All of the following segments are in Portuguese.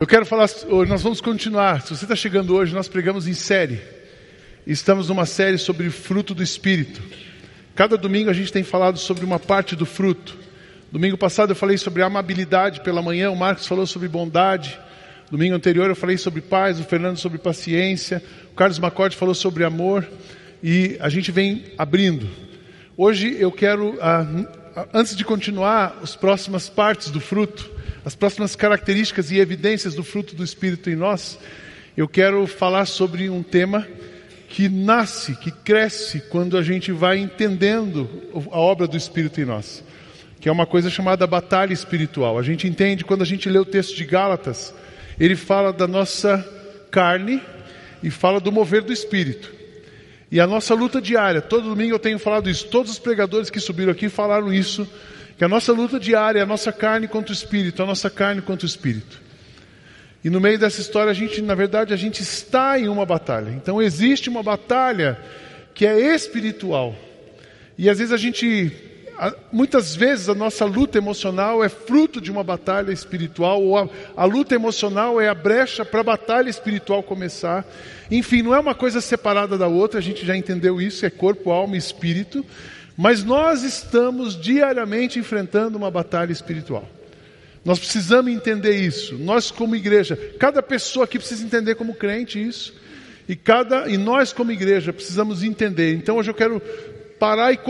Eu quero falar, nós vamos continuar. Se você está chegando hoje, nós pregamos em série. Estamos numa série sobre fruto do Espírito. Cada domingo a gente tem falado sobre uma parte do fruto. Domingo passado eu falei sobre amabilidade pela manhã, o Marcos falou sobre bondade. Domingo anterior eu falei sobre paz, o Fernando sobre paciência, o Carlos Macorde falou sobre amor e a gente vem abrindo. Hoje eu quero, ah, antes de continuar as próximas partes do fruto, as próximas características e evidências do fruto do Espírito em nós, eu quero falar sobre um tema que nasce, que cresce quando a gente vai entendendo a obra do Espírito em nós, que é uma coisa chamada batalha espiritual. A gente entende quando a gente lê o texto de Gálatas, ele fala da nossa carne e fala do mover do Espírito. E a nossa luta diária, todo domingo eu tenho falado isso, todos os pregadores que subiram aqui falaram isso, que a nossa luta diária é a nossa carne contra o Espírito, a nossa carne contra o Espírito. E no meio dessa história, a gente, na verdade, a gente está em uma batalha. Então existe uma batalha que é espiritual. E às vezes a gente muitas vezes a nossa luta emocional é fruto de uma batalha espiritual, ou a, a luta emocional é a brecha para a batalha espiritual começar. Enfim, não é uma coisa separada da outra, a gente já entendeu isso, é corpo, alma e espírito, mas nós estamos diariamente enfrentando uma batalha espiritual. Nós precisamos entender isso. Nós como igreja, cada pessoa aqui precisa entender como crente isso. E cada e nós como igreja precisamos entender. Então hoje eu quero parar e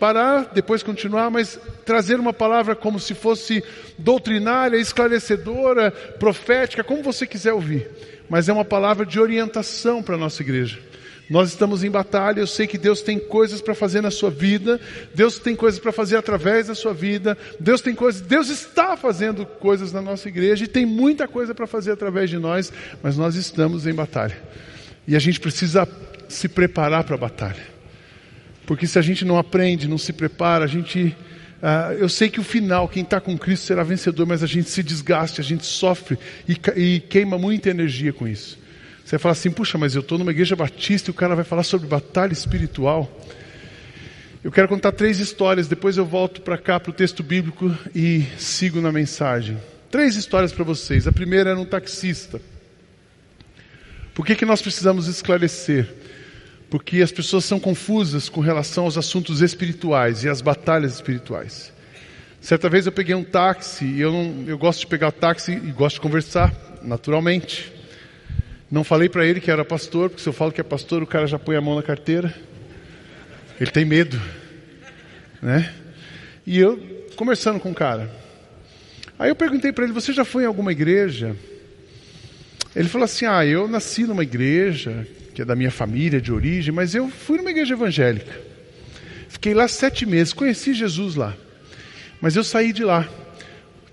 parar, depois continuar, mas trazer uma palavra como se fosse doutrinária, esclarecedora, profética, como você quiser ouvir. Mas é uma palavra de orientação para a nossa igreja. Nós estamos em batalha, eu sei que Deus tem coisas para fazer na sua vida, Deus tem coisas para fazer através da sua vida, Deus tem coisas, Deus está fazendo coisas na nossa igreja e tem muita coisa para fazer através de nós, mas nós estamos em batalha. E a gente precisa se preparar para a batalha. Porque se a gente não aprende, não se prepara, a gente. Uh, eu sei que o final, quem está com Cristo será vencedor, mas a gente se desgaste, a gente sofre e, e queima muita energia com isso. Você vai falar assim, puxa, mas eu estou numa igreja batista e o cara vai falar sobre batalha espiritual. Eu quero contar três histórias, depois eu volto para cá, para o texto bíblico e sigo na mensagem. Três histórias para vocês. A primeira era um taxista. Por que, que nós precisamos esclarecer? porque as pessoas são confusas com relação aos assuntos espirituais e às batalhas espirituais. Certa vez eu peguei um táxi e eu, não, eu gosto de pegar táxi e gosto de conversar, naturalmente. Não falei para ele que era pastor, porque se eu falo que é pastor, o cara já põe a mão na carteira. Ele tem medo, né? E eu conversando com o cara. Aí eu perguntei para ele: Você já foi em alguma igreja? Ele falou assim: Ah, eu nasci numa igreja que é da minha família de origem, mas eu fui numa igreja evangélica. Fiquei lá sete meses, conheci Jesus lá. Mas eu saí de lá.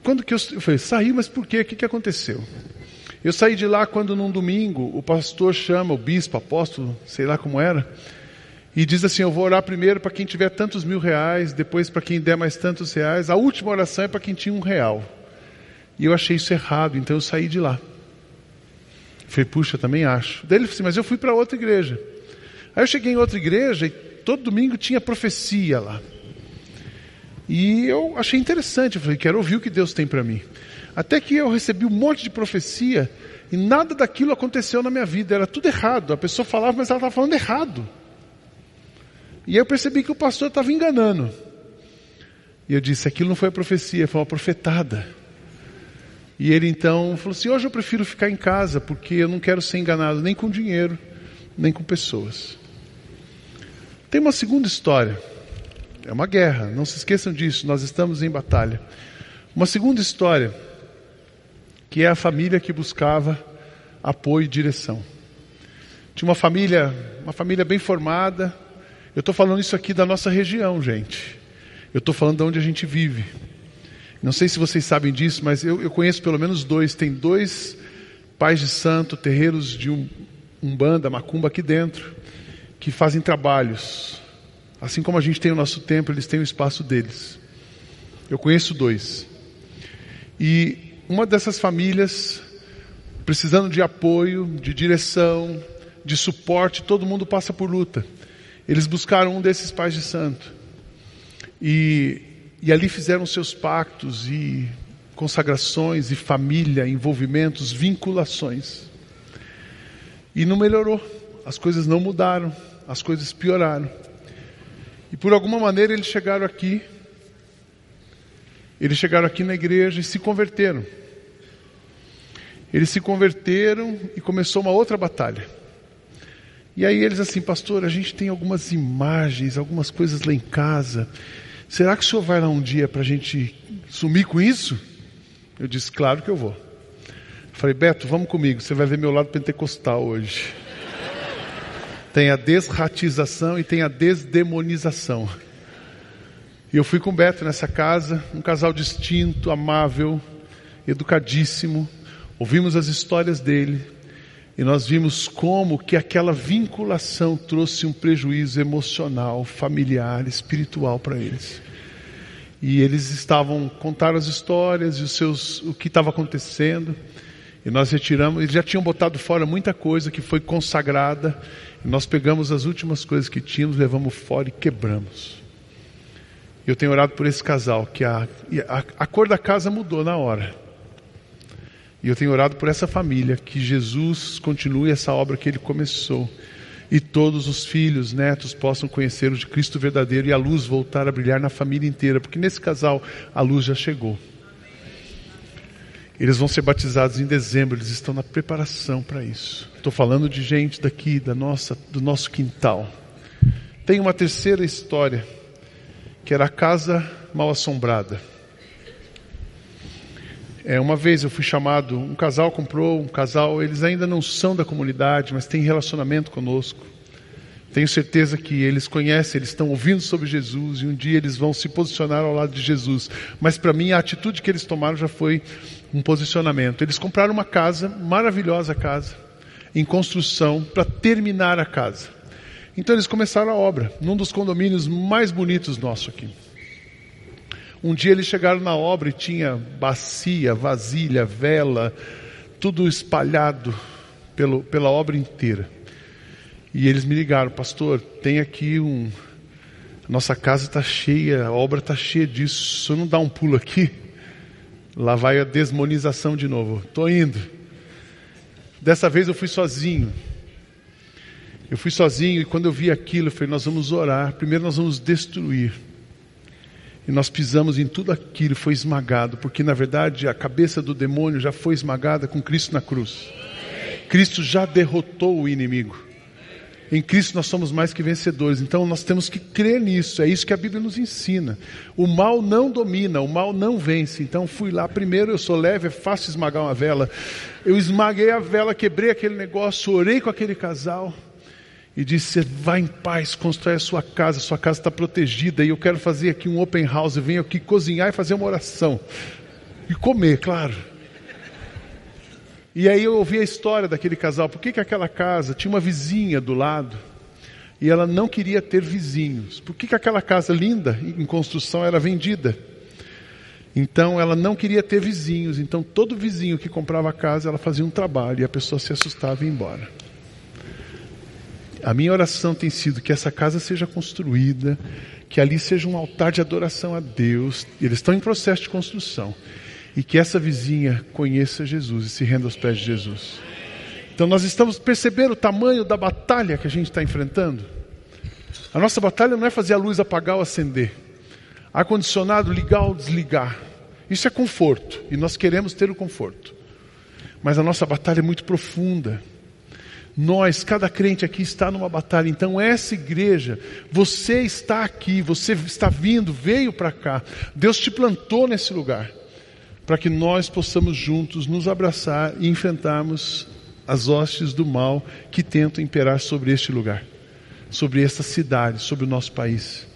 Quando que eu, eu falei, saí, mas por quê? O que, que aconteceu? Eu saí de lá quando num domingo o pastor chama, o bispo, apóstolo, sei lá como era, e diz assim: Eu vou orar primeiro para quem tiver tantos mil reais, depois para quem der mais tantos reais. A última oração é para quem tinha um real. E eu achei isso errado, então eu saí de lá. Falei, puxa, também acho. Daí ele falou assim, mas eu fui para outra igreja. Aí eu cheguei em outra igreja e todo domingo tinha profecia lá. E eu achei interessante, eu falei, quero ouvir o que Deus tem para mim. Até que eu recebi um monte de profecia e nada daquilo aconteceu na minha vida, era tudo errado. A pessoa falava, mas ela estava falando errado. E aí eu percebi que o pastor estava enganando. E eu disse, aquilo não foi a profecia, foi uma profetada. E ele então falou assim: hoje eu prefiro ficar em casa porque eu não quero ser enganado nem com dinheiro, nem com pessoas. Tem uma segunda história. É uma guerra, não se esqueçam disso, nós estamos em batalha. Uma segunda história, que é a família que buscava apoio e direção. Tinha uma família, uma família bem formada. Eu estou falando isso aqui da nossa região, gente. Eu estou falando de onde a gente vive. Não sei se vocês sabem disso, mas eu, eu conheço pelo menos dois. Tem dois pais de santo, terreiros de um, umbanda, macumba aqui dentro, que fazem trabalhos. Assim como a gente tem o nosso templo, eles têm o espaço deles. Eu conheço dois. E uma dessas famílias, precisando de apoio, de direção, de suporte, todo mundo passa por luta. Eles buscaram um desses pais de santo. E e ali fizeram seus pactos e consagrações e família, envolvimentos, vinculações. E não melhorou, as coisas não mudaram, as coisas pioraram. E por alguma maneira eles chegaram aqui, eles chegaram aqui na igreja e se converteram. Eles se converteram e começou uma outra batalha. E aí eles assim, pastor, a gente tem algumas imagens, algumas coisas lá em casa. Será que o senhor vai lá um dia para a gente sumir com isso? Eu disse, claro que eu vou. Falei, Beto, vamos comigo, você vai ver meu lado pentecostal hoje. Tem a desratização e tem a desdemonização. E eu fui com o Beto nessa casa, um casal distinto, amável, educadíssimo. Ouvimos as histórias dele e nós vimos como que aquela vinculação trouxe um prejuízo emocional, familiar, espiritual para eles. E eles estavam contaram as histórias e os seus o que estava acontecendo. E nós retiramos, eles já tinham botado fora muita coisa que foi consagrada. Nós pegamos as últimas coisas que tínhamos, levamos fora e quebramos. Eu tenho orado por esse casal, que a, a, a cor da casa mudou na hora. E eu tenho orado por essa família, que Jesus continue essa obra que ele começou. E todos os filhos, netos possam conhecer o de Cristo verdadeiro e a luz voltar a brilhar na família inteira, porque nesse casal a luz já chegou. Eles vão ser batizados em dezembro, eles estão na preparação para isso. Estou falando de gente daqui, da nossa, do nosso quintal. Tem uma terceira história, que era a casa mal assombrada. É, uma vez eu fui chamado, um casal comprou, um casal, eles ainda não são da comunidade, mas têm relacionamento conosco. Tenho certeza que eles conhecem, eles estão ouvindo sobre Jesus e um dia eles vão se posicionar ao lado de Jesus. Mas para mim a atitude que eles tomaram já foi um posicionamento. Eles compraram uma casa, maravilhosa casa, em construção, para terminar a casa. Então eles começaram a obra, num dos condomínios mais bonitos nosso aqui. Um dia eles chegaram na obra e tinha bacia, vasilha, vela, tudo espalhado pelo, pela obra inteira. E eles me ligaram, pastor, tem aqui um. Nossa casa está cheia, a obra está cheia disso. Se eu não dar um pulo aqui, Lá vai a desmonização de novo. Estou indo. Dessa vez eu fui sozinho. Eu fui sozinho e quando eu vi aquilo, eu falei: Nós vamos orar. Primeiro nós vamos destruir. E nós pisamos em tudo aquilo, foi esmagado, porque na verdade a cabeça do demônio já foi esmagada com Cristo na cruz. Cristo já derrotou o inimigo. Em Cristo nós somos mais que vencedores. Então nós temos que crer nisso. É isso que a Bíblia nos ensina. O mal não domina, o mal não vence. Então fui lá primeiro, eu sou leve, é fácil esmagar uma vela. Eu esmaguei a vela, quebrei aquele negócio, orei com aquele casal e disse: "Vá em paz, constrói a sua casa, sua casa está protegida e eu quero fazer aqui um open house, venho aqui cozinhar e fazer uma oração e comer, claro." E aí eu ouvi a história daquele casal. Por que, que aquela casa tinha uma vizinha do lado e ela não queria ter vizinhos? Por que, que aquela casa linda em construção era vendida? Então ela não queria ter vizinhos. Então todo vizinho que comprava a casa, ela fazia um trabalho e a pessoa se assustava e ia embora. A minha oração tem sido que essa casa seja construída, que ali seja um altar de adoração a Deus. Eles estão em processo de construção e que essa vizinha conheça Jesus e se renda aos pés de Jesus. Então nós estamos percebendo o tamanho da batalha que a gente está enfrentando. A nossa batalha não é fazer a luz apagar ou acender, ar-condicionado ligar ou desligar. Isso é conforto e nós queremos ter o conforto. Mas a nossa batalha é muito profunda. Nós, cada crente aqui está numa batalha. Então, essa igreja, você está aqui, você está vindo, veio para cá. Deus te plantou nesse lugar para que nós possamos juntos nos abraçar e enfrentarmos as hostes do mal que tentam imperar sobre este lugar, sobre esta cidade, sobre o nosso país.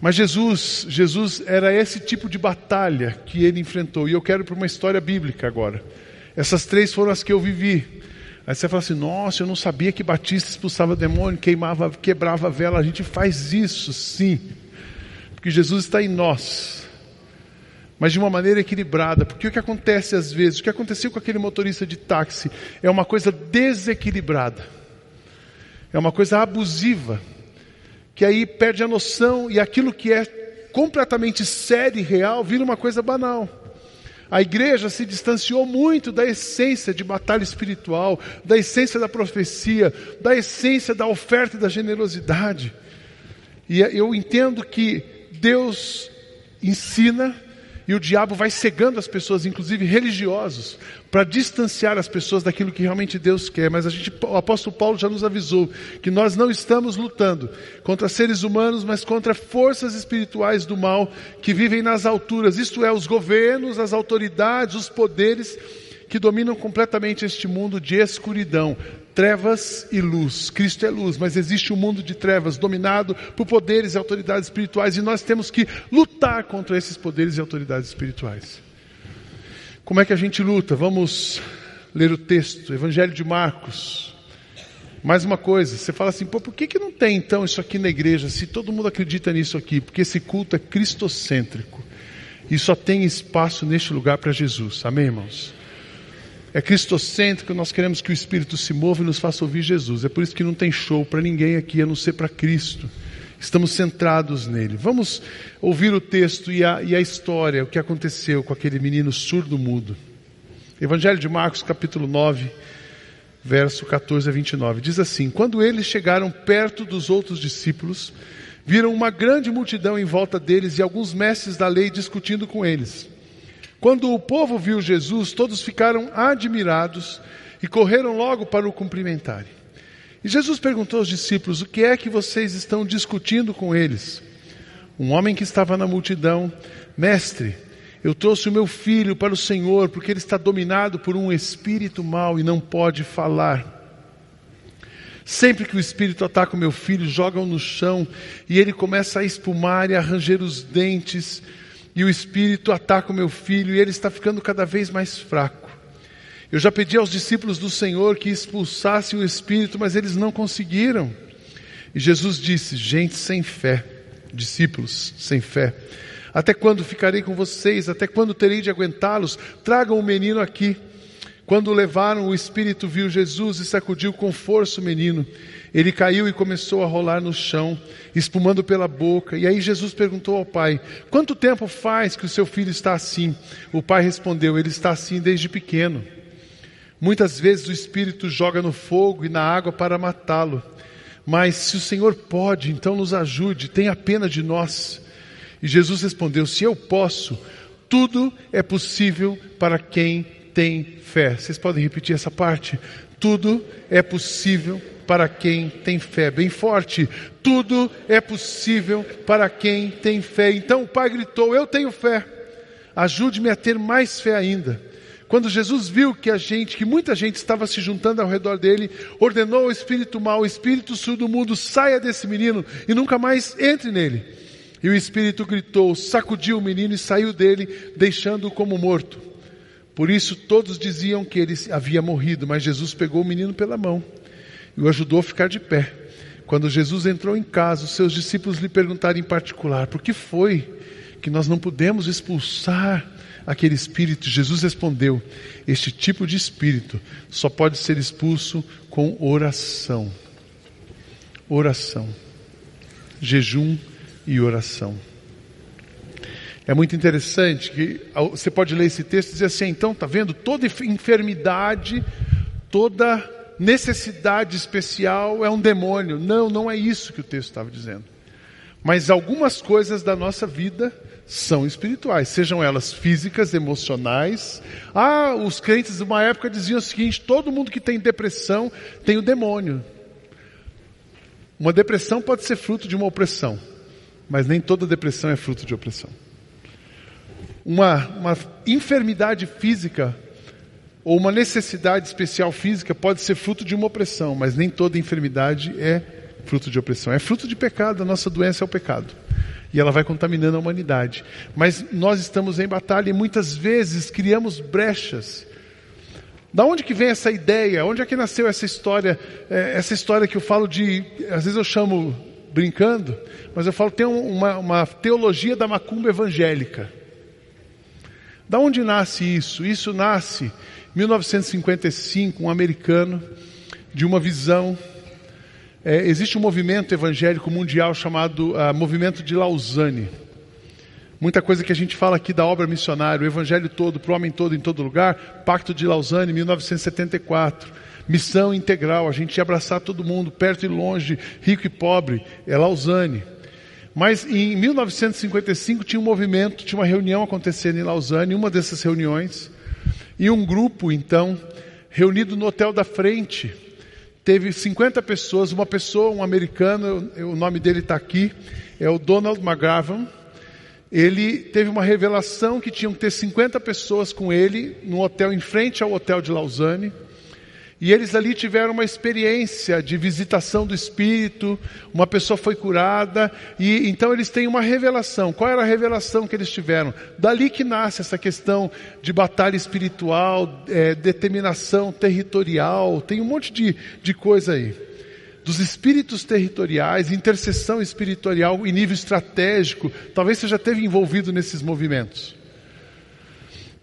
Mas Jesus, Jesus era esse tipo de batalha que ele enfrentou. E eu quero para uma história bíblica agora. Essas três foram as que eu vivi. Aí você fala assim: "Nossa, eu não sabia que Batista expulsava demônio, queimava, quebrava a vela". A gente faz isso, sim. Porque Jesus está em nós mas de uma maneira equilibrada, porque o que acontece às vezes, o que aconteceu com aquele motorista de táxi, é uma coisa desequilibrada, é uma coisa abusiva, que aí perde a noção e aquilo que é completamente sério e real vira uma coisa banal. A igreja se distanciou muito da essência de batalha espiritual, da essência da profecia, da essência da oferta e da generosidade. E eu entendo que Deus ensina e o diabo vai cegando as pessoas, inclusive religiosos, para distanciar as pessoas daquilo que realmente Deus quer. Mas a gente, o apóstolo Paulo já nos avisou que nós não estamos lutando contra seres humanos, mas contra forças espirituais do mal que vivem nas alturas, isto é, os governos, as autoridades, os poderes que dominam completamente este mundo de escuridão, trevas e luz. Cristo é luz, mas existe um mundo de trevas dominado por poderes e autoridades espirituais e nós temos que lutar contra esses poderes e autoridades espirituais. Como é que a gente luta? Vamos ler o texto, Evangelho de Marcos. Mais uma coisa, você fala assim, pô, por que, que não tem então isso aqui na igreja, se todo mundo acredita nisso aqui? Porque esse culto é cristocêntrico e só tem espaço neste lugar para Jesus, amém, irmãos? É cristocêntrico, nós queremos que o Espírito se mova e nos faça ouvir Jesus. É por isso que não tem show para ninguém aqui a não ser para Cristo. Estamos centrados nele. Vamos ouvir o texto e a, e a história, o que aconteceu com aquele menino surdo-mudo. Evangelho de Marcos, capítulo 9, verso 14 a 29. Diz assim: Quando eles chegaram perto dos outros discípulos, viram uma grande multidão em volta deles e alguns mestres da lei discutindo com eles. Quando o povo viu Jesus, todos ficaram admirados e correram logo para o cumprimentarem. E Jesus perguntou aos discípulos: O que é que vocês estão discutindo com eles? Um homem que estava na multidão, mestre, eu trouxe o meu filho para o Senhor, porque ele está dominado por um espírito mau e não pode falar. Sempre que o espírito ataca o meu filho, joga-o no chão e ele começa a espumar e a ranger os dentes e o espírito ataca o meu filho e ele está ficando cada vez mais fraco. Eu já pedi aos discípulos do Senhor que expulsassem o espírito, mas eles não conseguiram. E Jesus disse: Gente sem fé, discípulos sem fé, até quando ficarei com vocês? Até quando terei de aguentá-los? Tragam o menino aqui. Quando o levaram, o espírito viu Jesus e sacudiu com força o menino. Ele caiu e começou a rolar no chão, espumando pela boca. E aí Jesus perguntou ao pai: Quanto tempo faz que o seu filho está assim? O pai respondeu: Ele está assim desde pequeno. Muitas vezes o espírito joga no fogo e na água para matá-lo. Mas se o Senhor pode, então nos ajude, tenha pena de nós. E Jesus respondeu: Se eu posso, tudo é possível para quem tem fé. Vocês podem repetir essa parte? Tudo é possível para quem tem fé. Bem forte. Tudo é possível para quem tem fé. Então o pai gritou: Eu tenho fé. Ajude-me a ter mais fé ainda. Quando Jesus viu que a gente, que muita gente estava se juntando ao redor dele, ordenou ao espírito mau, espírito surdo mudo, saia desse menino e nunca mais entre nele. E o espírito gritou, sacudiu o menino e saiu dele, deixando-o como morto. Por isso todos diziam que ele havia morrido, mas Jesus pegou o menino pela mão e o ajudou a ficar de pé. Quando Jesus entrou em casa, os seus discípulos lhe perguntaram em particular: por que foi que nós não pudemos expulsar aquele espírito? Jesus respondeu: este tipo de espírito só pode ser expulso com oração. Oração, jejum e oração. É muito interessante que você pode ler esse texto e dizer assim: então, está vendo? Toda enfermidade, toda necessidade especial é um demônio. Não, não é isso que o texto estava dizendo. Mas algumas coisas da nossa vida são espirituais, sejam elas físicas, emocionais. Ah, os crentes de uma época diziam o seguinte: todo mundo que tem depressão tem o demônio. Uma depressão pode ser fruto de uma opressão, mas nem toda depressão é fruto de opressão. Uma, uma enfermidade física ou uma necessidade especial física pode ser fruto de uma opressão, mas nem toda enfermidade é fruto de opressão. É fruto de pecado, a nossa doença é o pecado. E ela vai contaminando a humanidade. Mas nós estamos em batalha e muitas vezes criamos brechas. Da onde que vem essa ideia? Onde é que nasceu essa história? É, essa história que eu falo de, às vezes eu chamo brincando, mas eu falo tem uma, uma teologia da macumba evangélica. Da onde nasce isso? Isso nasce 1955, um americano, de uma visão. É, existe um movimento evangélico mundial chamado uh, Movimento de Lausanne. Muita coisa que a gente fala aqui da obra missionária, o evangelho todo, para o homem todo, em todo lugar, Pacto de Lausanne, 1974. Missão integral, a gente abraçar todo mundo, perto e longe, rico e pobre, é Lausanne. Mas em 1955 tinha um movimento, tinha uma reunião acontecendo em Lausanne, uma dessas reuniões, e um grupo, então, reunido no hotel da frente, teve 50 pessoas, uma pessoa, um americano, o nome dele está aqui, é o Donald McGavin, ele teve uma revelação que tinham que ter 50 pessoas com ele no hotel em frente ao hotel de Lausanne. E eles ali tiveram uma experiência de visitação do Espírito, uma pessoa foi curada, e então eles têm uma revelação. Qual era a revelação que eles tiveram? Dali que nasce essa questão de batalha espiritual, é, determinação territorial, tem um monte de, de coisa aí dos espíritos territoriais, intercessão espiritual em nível estratégico, talvez você já esteve envolvido nesses movimentos.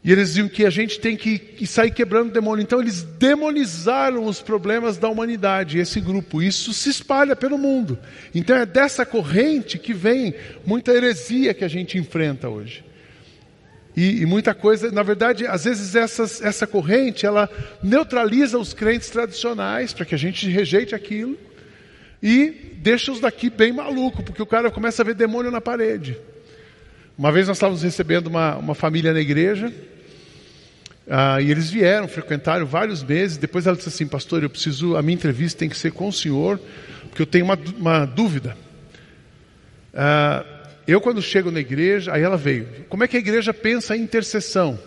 E eles diziam que a gente tem que, sair quebrando o demônio. Então eles demonizaram os problemas da humanidade, esse grupo. Isso se espalha pelo mundo. Então é dessa corrente que vem muita heresia que a gente enfrenta hoje. E, e, muita coisa, na verdade, às vezes essas, essa corrente ela neutraliza os crentes tradicionais para que a gente rejeite aquilo e deixa os daqui bem maluco, porque o cara começa a ver demônio na parede. Uma vez nós estávamos recebendo uma, uma família na igreja, ah, e eles vieram, frequentaram vários meses. Depois ela disse assim: Pastor, eu preciso, a minha entrevista tem que ser com o senhor, porque eu tenho uma, uma dúvida. Ah, eu, quando chego na igreja, aí ela veio: Como é que a igreja pensa em intercessão?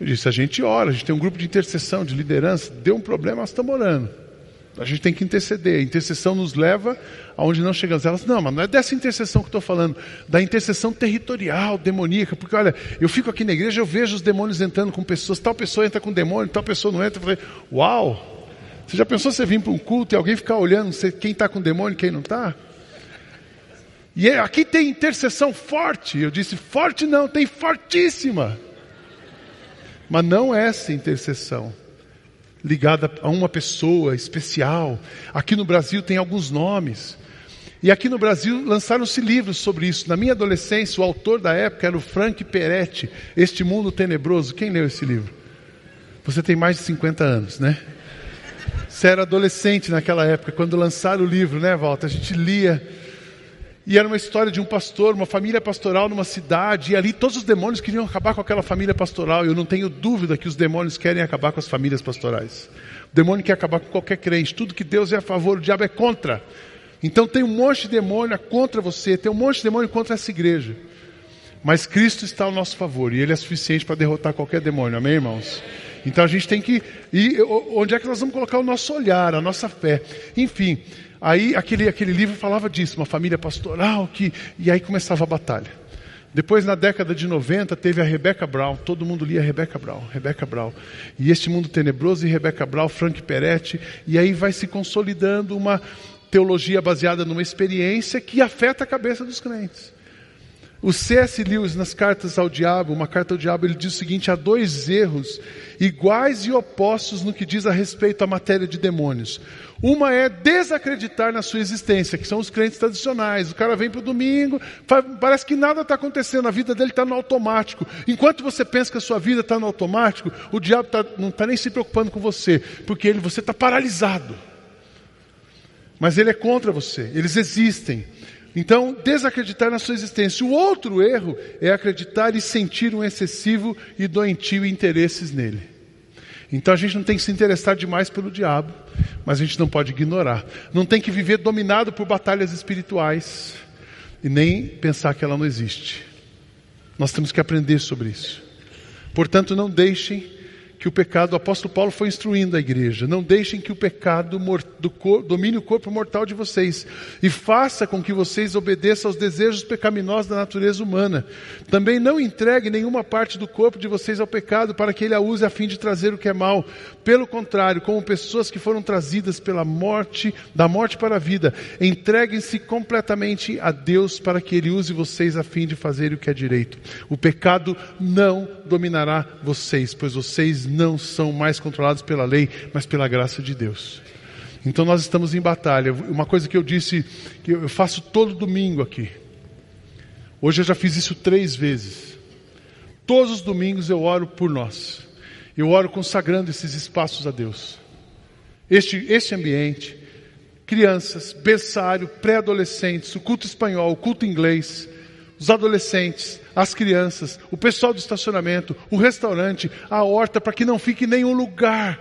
Eu disse: A gente ora, a gente tem um grupo de intercessão, de liderança. Deu um problema, nós estamos orando. A gente tem que interceder. A intercessão nos leva aonde não chegamos. Elas, não, mas não é dessa intercessão que estou falando, da intercessão territorial, demoníaca. Porque, olha, eu fico aqui na igreja, eu vejo os demônios entrando com pessoas, tal pessoa entra com demônio, tal pessoa não entra. Eu falei, uau! Você já pensou você vir para um culto e alguém ficar olhando quem está com demônio e quem não está? E é, aqui tem intercessão forte. Eu disse, forte não, tem fortíssima. Mas não essa intercessão ligada a uma pessoa especial. Aqui no Brasil tem alguns nomes. E aqui no Brasil lançaram-se livros sobre isso. Na minha adolescência, o autor da época era o Frank Peretti, Este Mundo Tenebroso. Quem leu esse livro? Você tem mais de 50 anos, né? Você era adolescente naquela época, quando lançaram o livro, né, Walter? A gente lia e era uma história de um pastor, uma família pastoral numa cidade, e ali todos os demônios queriam acabar com aquela família pastoral. Eu não tenho dúvida que os demônios querem acabar com as famílias pastorais. O demônio quer acabar com qualquer crente. Tudo que Deus é a favor, o diabo é contra. Então tem um monte de demônio contra você, tem um monte de demônio contra essa igreja. Mas Cristo está ao nosso favor e Ele é suficiente para derrotar qualquer demônio, amém, irmãos? Então a gente tem que. E onde é que nós vamos colocar o nosso olhar, a nossa fé? Enfim, Aí aquele, aquele livro falava disso, uma família pastoral, que, e aí começava a batalha. Depois, na década de 90, teve a Rebecca Brown, todo mundo lia Rebecca Brown, Rebecca Brown. E Este Mundo Tenebroso e Rebecca Brown, Frank Peretti, e aí vai se consolidando uma teologia baseada numa experiência que afeta a cabeça dos crentes. O C.S. Lewis, nas cartas ao diabo, uma carta ao diabo, ele diz o seguinte: há dois erros iguais e opostos no que diz a respeito à matéria de demônios. Uma é desacreditar na sua existência, que são os crentes tradicionais. O cara vem para o domingo, parece que nada está acontecendo, a vida dele está no automático. Enquanto você pensa que a sua vida está no automático, o diabo tá, não está nem se preocupando com você, porque ele, você está paralisado. Mas ele é contra você, eles existem. Então, desacreditar na sua existência. O outro erro é acreditar e sentir um excessivo e doentio interesses nele. Então a gente não tem que se interessar demais pelo diabo, mas a gente não pode ignorar. Não tem que viver dominado por batalhas espirituais e nem pensar que ela não existe. Nós temos que aprender sobre isso. Portanto, não deixem que o pecado, o apóstolo Paulo foi instruindo a igreja, não deixem que o pecado do cor, domine o corpo mortal de vocês e faça com que vocês obedeçam aos desejos pecaminosos da natureza humana. Também não entregue nenhuma parte do corpo de vocês ao pecado para que ele a use a fim de trazer o que é mal. Pelo contrário, como pessoas que foram trazidas pela morte, da morte para a vida, entreguem-se completamente a Deus para que ele use vocês a fim de fazer o que é direito. O pecado não dominará vocês, pois vocês não são mais controlados pela lei, mas pela graça de Deus. Então nós estamos em batalha. Uma coisa que eu disse, que eu faço todo domingo aqui. Hoje eu já fiz isso três vezes. Todos os domingos eu oro por nós. Eu oro consagrando esses espaços a Deus. Este, este ambiente, crianças, berçário, pré-adolescentes, o culto espanhol, o culto inglês, os adolescentes, as crianças, o pessoal do estacionamento, o restaurante, a horta, para que não fique nenhum lugar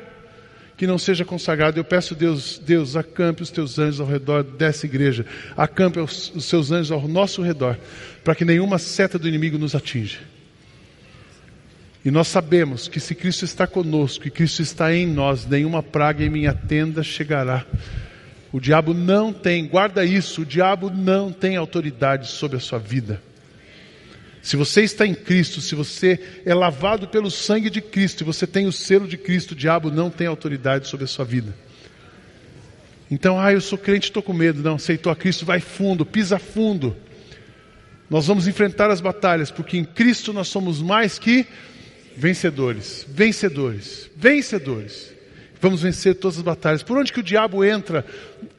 que não seja consagrado. Eu peço Deus, Deus, acampe os teus anjos ao redor dessa igreja, acampe os, os seus anjos ao nosso redor, para que nenhuma seta do inimigo nos atinja. E nós sabemos que se Cristo está conosco e Cristo está em nós, nenhuma praga em minha tenda chegará. O diabo não tem, guarda isso, o diabo não tem autoridade sobre a sua vida. Se você está em Cristo, se você é lavado pelo sangue de Cristo e você tem o selo de Cristo, o diabo não tem autoridade sobre a sua vida. Então, ah, eu sou crente, estou com medo. Não, aceitou a Cristo, vai fundo, pisa fundo. Nós vamos enfrentar as batalhas, porque em Cristo nós somos mais que vencedores, vencedores, vencedores. Vamos vencer todas as batalhas. Por onde que o diabo entra,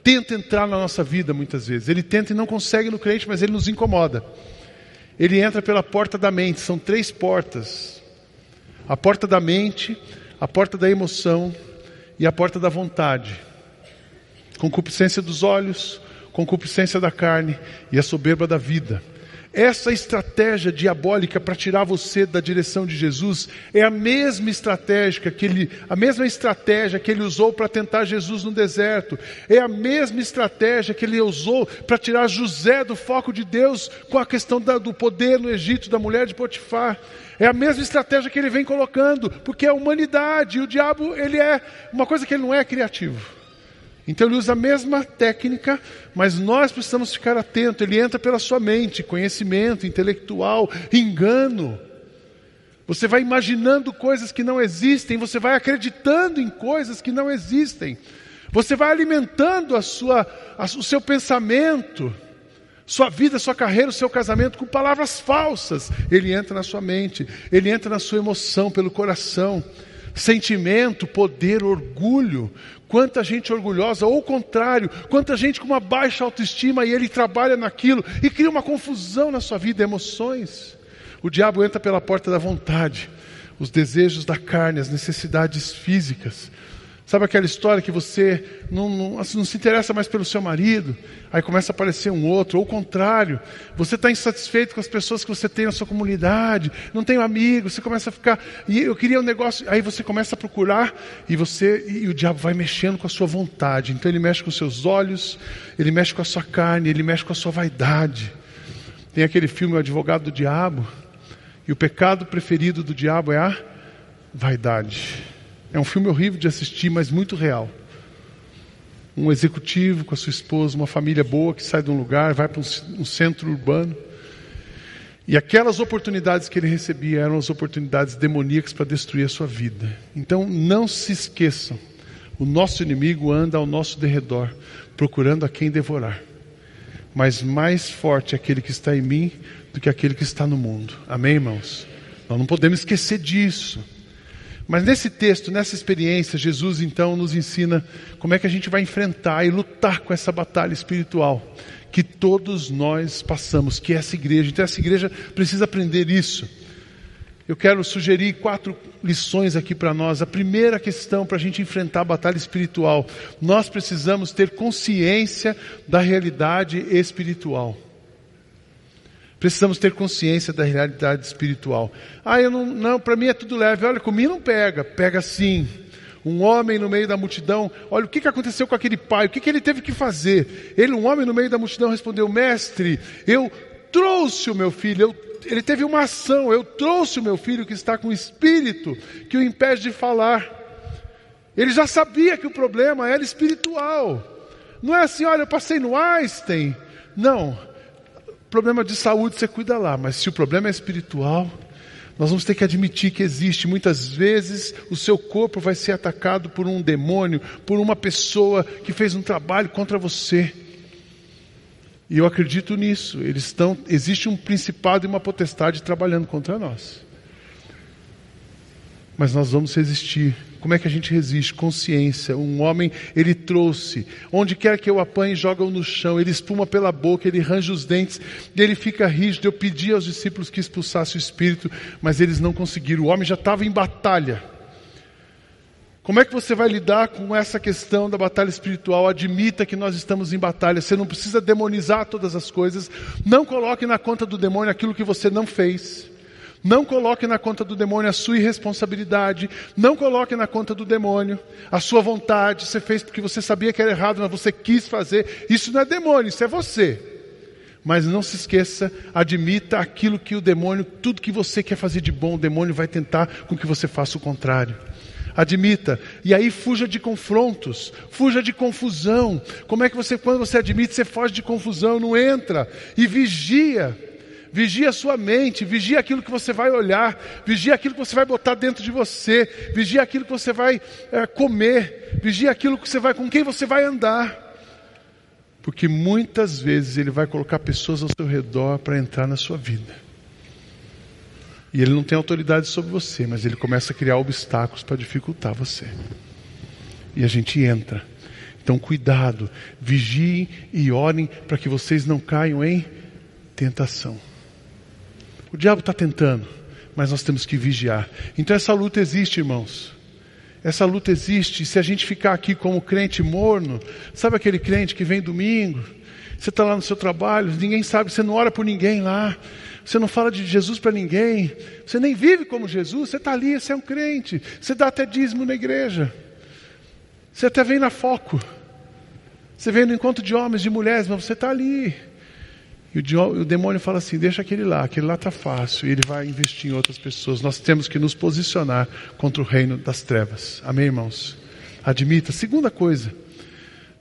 tenta entrar na nossa vida muitas vezes. Ele tenta e não consegue no crente, mas ele nos incomoda. Ele entra pela porta da mente, são três portas: a porta da mente, a porta da emoção e a porta da vontade. Concupiscência dos olhos, concupiscência da carne e a soberba da vida. Essa estratégia diabólica para tirar você da direção de Jesus é a mesma estratégia que ele, a mesma estratégia que ele usou para tentar Jesus no deserto. É a mesma estratégia que ele usou para tirar José do foco de Deus com a questão da, do poder no Egito da mulher de Potifar. É a mesma estratégia que ele vem colocando, porque é a humanidade, o diabo, ele é uma coisa que ele não é criativo. Então ele usa a mesma técnica, mas nós precisamos ficar atentos. Ele entra pela sua mente, conhecimento intelectual, engano. Você vai imaginando coisas que não existem, você vai acreditando em coisas que não existem. Você vai alimentando a sua, a, o seu pensamento, sua vida, sua carreira, o seu casamento com palavras falsas. Ele entra na sua mente, ele entra na sua emoção, pelo coração sentimento, poder, orgulho. Quanta gente orgulhosa, ou o contrário, quanta gente com uma baixa autoestima e ele trabalha naquilo e cria uma confusão na sua vida, emoções. O diabo entra pela porta da vontade, os desejos da carne, as necessidades físicas. Sabe aquela história que você não, não, assim, não, se interessa mais pelo seu marido, aí começa a aparecer um outro, ou o contrário, você está insatisfeito com as pessoas que você tem na sua comunidade, não tem amigos, você começa a ficar, e eu queria um negócio, aí você começa a procurar, e você, e o diabo vai mexendo com a sua vontade, então ele mexe com os seus olhos, ele mexe com a sua carne, ele mexe com a sua vaidade. Tem aquele filme O Advogado do Diabo, e o pecado preferido do diabo é a vaidade. É um filme horrível de assistir, mas muito real. Um executivo com a sua esposa, uma família boa que sai de um lugar, vai para um, centro urbano. E aquelas oportunidades que ele recebia eram as oportunidades demoníacas para destruir a sua vida. Então não se esqueçam, o nosso inimigo anda ao nosso derredor, procurando a quem devorar. Mas mais forte é aquele que está em mim do que aquele que está no mundo. Amém, irmãos? Nós não podemos esquecer disso. Mas nesse texto, nessa experiência, Jesus então nos ensina como é que a gente vai enfrentar e lutar com essa batalha espiritual que todos nós passamos, que é essa igreja. Então essa igreja precisa aprender isso. Eu quero sugerir quatro lições aqui para nós. A primeira questão para a gente enfrentar a batalha espiritual: nós precisamos ter consciência da realidade espiritual. Precisamos ter consciência da realidade espiritual. Ah, eu não, não para mim é tudo leve. Olha, comigo não pega. Pega sim. Um homem no meio da multidão, olha o que, que aconteceu com aquele pai, o que, que ele teve que fazer. Ele, um homem no meio da multidão, respondeu: Mestre, eu trouxe o meu filho, eu, ele teve uma ação, eu trouxe o meu filho que está com espírito que o impede de falar. Ele já sabia que o problema era espiritual. Não é assim, olha, eu passei no Einstein. Não, Problema de saúde você cuida lá, mas se o problema é espiritual, nós vamos ter que admitir que existe. Muitas vezes o seu corpo vai ser atacado por um demônio, por uma pessoa que fez um trabalho contra você. E eu acredito nisso. Eles estão, existe um principado e uma potestade trabalhando contra nós. mas nós vamos resistir. Como é que a gente resiste? Consciência. Um homem, ele trouxe. Onde quer que eu apanhe, joga-o no chão. Ele espuma pela boca, ele range os dentes, ele fica rígido. Eu pedi aos discípulos que expulsassem o espírito, mas eles não conseguiram. O homem já estava em batalha. Como é que você vai lidar com essa questão da batalha espiritual? Admita que nós estamos em batalha. Você não precisa demonizar todas as coisas. Não coloque na conta do demônio aquilo que você não fez. Não coloque na conta do demônio a sua irresponsabilidade. Não coloque na conta do demônio a sua vontade. Você fez porque você sabia que era errado, mas você quis fazer. Isso não é demônio, isso é você. Mas não se esqueça, admita aquilo que o demônio, tudo que você quer fazer de bom, o demônio vai tentar com que você faça o contrário admita. E aí fuja de confrontos, fuja de confusão. Como é que você, quando você admite, você foge de confusão, não entra e vigia. Vigia a sua mente, vigia aquilo que você vai olhar, vigia aquilo que você vai botar dentro de você, vigia aquilo que você vai é, comer, vigia aquilo que você vai, com quem você vai andar. Porque muitas vezes ele vai colocar pessoas ao seu redor para entrar na sua vida. E ele não tem autoridade sobre você, mas ele começa a criar obstáculos para dificultar você. E a gente entra. Então, cuidado, vigiem e orem para que vocês não caiam em tentação. O diabo está tentando, mas nós temos que vigiar. Então essa luta existe, irmãos. Essa luta existe. Se a gente ficar aqui como crente morno, sabe aquele crente que vem domingo? Você está lá no seu trabalho, ninguém sabe, você não ora por ninguém lá, você não fala de Jesus para ninguém, você nem vive como Jesus, você está ali, você é um crente, você dá até dízimo na igreja, você até vem na foco, você vem no encontro de homens, de mulheres, mas você está ali. E o, demônio fala assim: deixa aquele lá, aquele lá está fácil, e ele vai investir em outras pessoas. Nós temos que nos posicionar contra o reino das trevas. Amém, irmãos? Admita. Segunda coisa,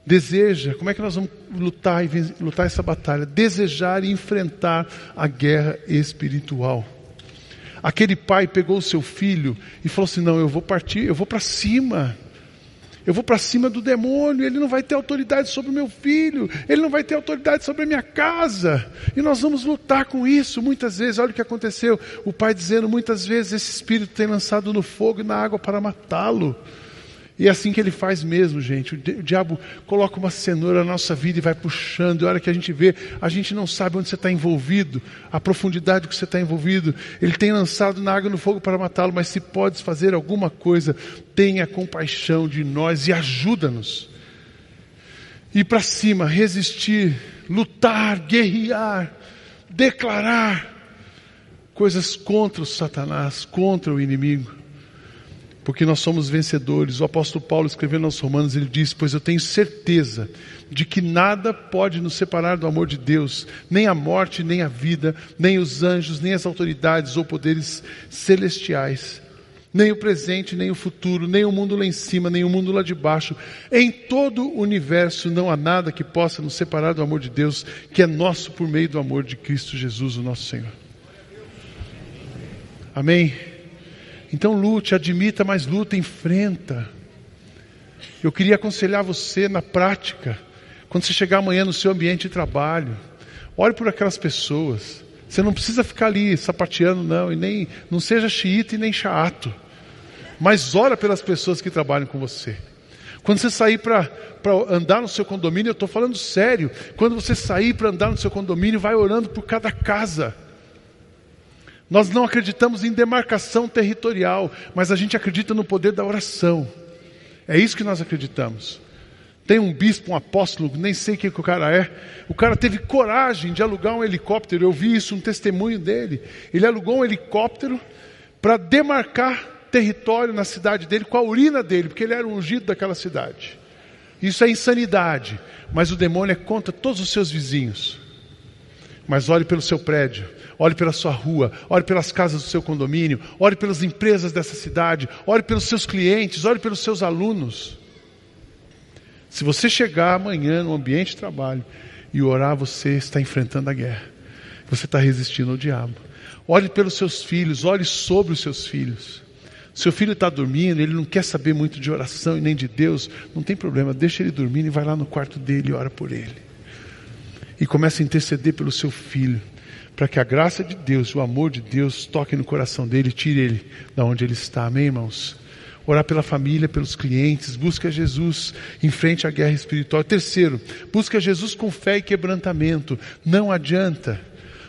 deseja, como é que nós vamos lutar e lutar essa batalha? Desejar e enfrentar a guerra espiritual. Aquele pai pegou o seu filho e falou assim: Não, eu vou partir, eu vou para cima. Eu vou para cima do demônio, ele não vai ter autoridade sobre o meu filho, ele não vai ter autoridade sobre a minha casa. E nós vamos lutar com isso muitas vezes. Olha o que aconteceu: o pai dizendo muitas vezes esse espírito tem lançado no fogo e na água para matá-lo. E é assim que ele faz mesmo, gente. O diabo coloca uma cenoura na nossa vida e vai puxando. E a hora que a gente vê, a gente não sabe onde você está envolvido, a profundidade que você está envolvido. Ele tem lançado na água no fogo para matá-lo, mas se podes fazer alguma coisa, tenha compaixão de nós e ajuda-nos. Ir para cima, resistir, lutar, guerrear, declarar coisas contra o Satanás, contra o inimigo porque nós somos vencedores. O apóstolo Paulo escrevendo aos Romanos, ele diz: Pois eu tenho certeza de que nada pode nos separar do amor de Deus, nem a morte, nem a vida, nem os anjos, nem as autoridades ou poderes celestiais, nem o presente, nem o futuro, nem o mundo lá em cima, nem o mundo lá de baixo. Em todo o universo não há nada que possa nos separar do amor de Deus, que é nosso por meio do amor de Cristo Jesus, o nosso Senhor. Amém. Então lute, admita, mas luta, enfrenta. Eu queria aconselhar você na prática, quando você chegar amanhã no seu ambiente de trabalho, olhe por aquelas pessoas. Você não precisa ficar ali sapateando, não, e nem não seja xiita e nem chato. Mas ora pelas pessoas que trabalham com você. Quando você sair para andar no seu condomínio, eu estou falando sério. Quando você sair para andar no seu condomínio, vai orando por cada casa. Nós não acreditamos em demarcação territorial, mas a gente acredita no poder da oração. É isso que nós acreditamos. Tem um bispo, um apóstolo, nem sei quem que o cara é. O cara teve coragem de alugar um helicóptero. Eu vi isso, um testemunho dele. Ele alugou um helicóptero para demarcar território na cidade dele com a urina dele, porque ele era ungido daquela cidade. Isso é insanidade, mas o demônio é contra todos os seus vizinhos. Mas olhe pelo seu prédio, olhe pela sua rua, olhe pelas casas do seu condomínio, olhe pelas empresas dessa cidade, olhe pelos seus clientes, olhe pelos seus alunos. Se você chegar amanhã no ambiente de trabalho e orar, você está enfrentando a guerra, você está resistindo ao diabo. Olhe pelos seus filhos, olhe sobre os seus filhos. Seu filho está dormindo, ele não quer saber muito de oração e nem de Deus, não tem problema, deixa ele dormindo e vai lá no quarto dele e ora por ele. E começa a interceder pelo seu filho para que a graça de Deus, o amor de Deus toque no coração dele tire ele da onde ele está. Amém, irmãos? Orar pela família, pelos clientes, busca Jesus em frente à guerra espiritual. Terceiro, busca Jesus com fé e quebrantamento. Não adianta.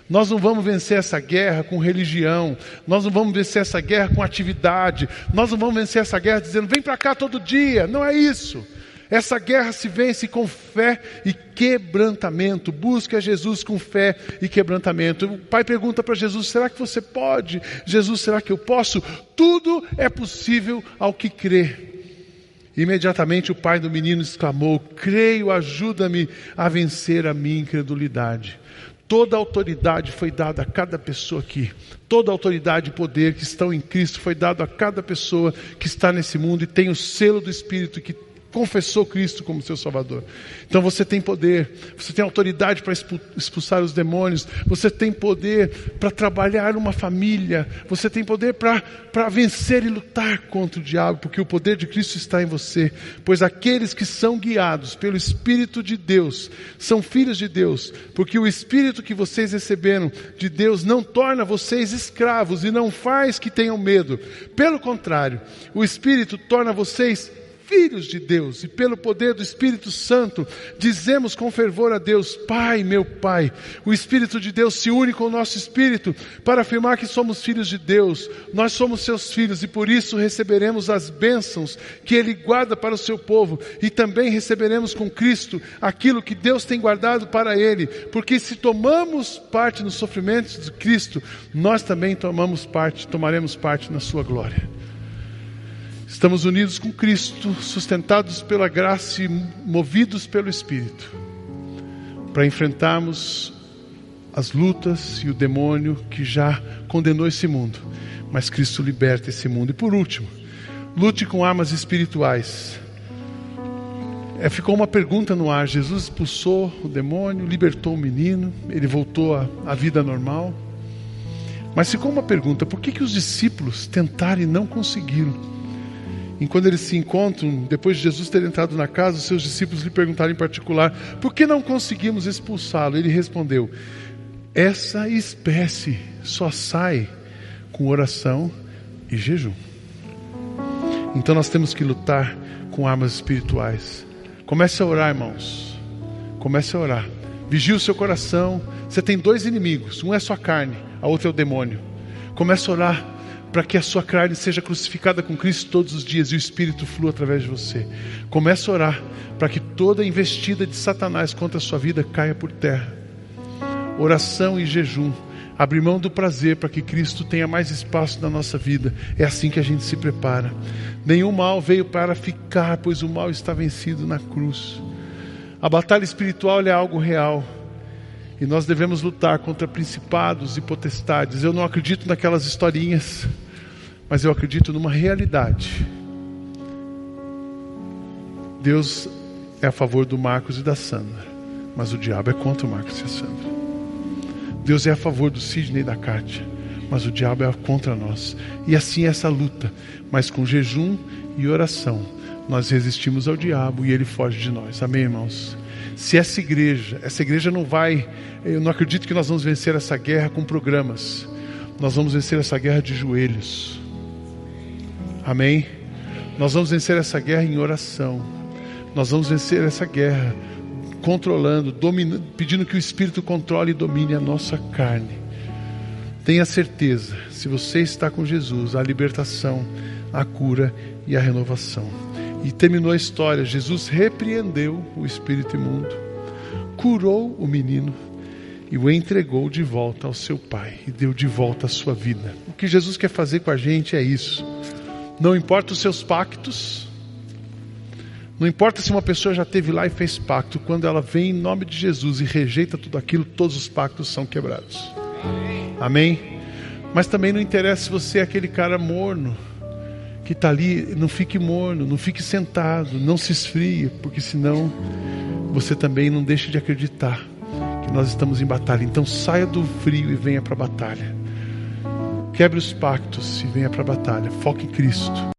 Nós não vamos vencer essa guerra com religião, nós não vamos vencer essa guerra com atividade, nós não vamos vencer essa guerra dizendo, vem para cá todo dia. Não é isso. Essa guerra se vence com fé e quebrantamento. Busca Jesus com fé e quebrantamento. O pai pergunta para Jesus: será que você pode? Jesus, será que eu posso? Tudo é possível ao que crê. Imediatamente o pai do menino exclamou: Creio, ajuda-me a vencer a minha incredulidade. Toda a autoridade foi dada a cada pessoa aqui. Toda a autoridade e poder que estão em Cristo foi dado a cada pessoa que está nesse mundo e tem o selo do Espírito que confessou Cristo como seu Salvador. Então você tem poder, você tem autoridade para expulsar os demônios, você tem poder para trabalhar uma família, você tem poder para, vencer e lutar contra o diabo, porque o poder de Cristo está em você. Pois aqueles que são guiados pelo Espírito de Deus são filhos de Deus, porque o Espírito que vocês receberam de Deus não torna vocês escravos e não faz que tenham medo. Pelo contrário, o Espírito torna vocês filhos de Deus, e pelo poder do Espírito Santo, dizemos com fervor a Deus: Pai, meu Pai. O Espírito de Deus se une com o nosso espírito para afirmar que somos filhos de Deus, nós somos seus filhos e por isso receberemos as bênçãos que Ele guarda para o seu povo, e também receberemos com Cristo aquilo que Deus tem guardado para Ele, porque se tomamos parte nos sofrimentos de Cristo, nós também tomamos parte, tomaremos parte na Sua glória. Estamos unidos com Cristo, sustentados pela graça e movidos pelo Espírito, para enfrentarmos as lutas e o demônio que já condenou esse mundo, mas Cristo liberta esse mundo. E por último, lute com armas espirituais. É, ficou uma pergunta no ar: Jesus expulsou o demônio, libertou o menino, ele voltou à, vida normal. Mas ficou uma pergunta: por que, que os discípulos tentaram e não conseguiram? E quando eles se encontram, depois de Jesus ter entrado na casa, os seus discípulos lhe perguntaram em particular: por que não conseguimos expulsá-lo? Ele respondeu: essa espécie só sai com oração e jejum. Então nós temos que lutar com armas espirituais. Comece a orar, irmãos. Comece a orar. Vigie o seu coração. Você tem dois inimigos: um é sua carne, a outra é o demônio. Comece a orar para que a sua carne seja crucificada com Cristo todos os dias e o Espírito flua através de você. Comece a orar para que toda investida de Satanás contra a sua vida caia por terra. Oração e jejum. Abrir mão do prazer para que Cristo tenha mais espaço na nossa vida. É assim que a gente se prepara. Nenhum mal veio para ficar, pois o mal está vencido na cruz. A batalha espiritual é algo real. E nós devemos lutar contra principados e potestades. Eu não acredito naquelas historinhas, mas eu acredito numa realidade. Deus é a favor do Marcos e da Sandra, mas o diabo é contra o Marcos e a Sandra. Deus é a favor do Sidney e da Kátia, mas o diabo é contra nós. E assim é essa luta, mas com jejum e oração, nós resistimos ao diabo e ele foge de nós. Amém, irmãos? Se essa igreja, essa igreja não vai, eu não acredito que nós vamos vencer essa guerra com programas. Nós vamos vencer essa guerra de joelhos. Amém? Nós vamos vencer essa guerra em oração. Nós vamos vencer essa guerra controlando, dominando, pedindo que o Espírito controle e domine a nossa carne. Tenha certeza, se você está com Jesus, a libertação, a cura e a renovação. E terminou a história. Jesus repreendeu o espírito imundo, curou o menino e o entregou de volta ao seu pai e deu de volta a sua vida. O que Jesus quer fazer com a gente é isso. Não importa os seus pactos, não importa se uma pessoa já teve lá e fez pacto, quando ela vem em nome de Jesus e rejeita tudo aquilo, todos os pactos são quebrados. Amém? Mas também não interessa se você é aquele cara morno que está ali, não fique morno, não fique sentado, não se esfrie, porque senão você também não deixa de acreditar que nós estamos em batalha. Então saia do frio e venha para a batalha. Quebre os pactos e venha para a batalha. Foque em Cristo.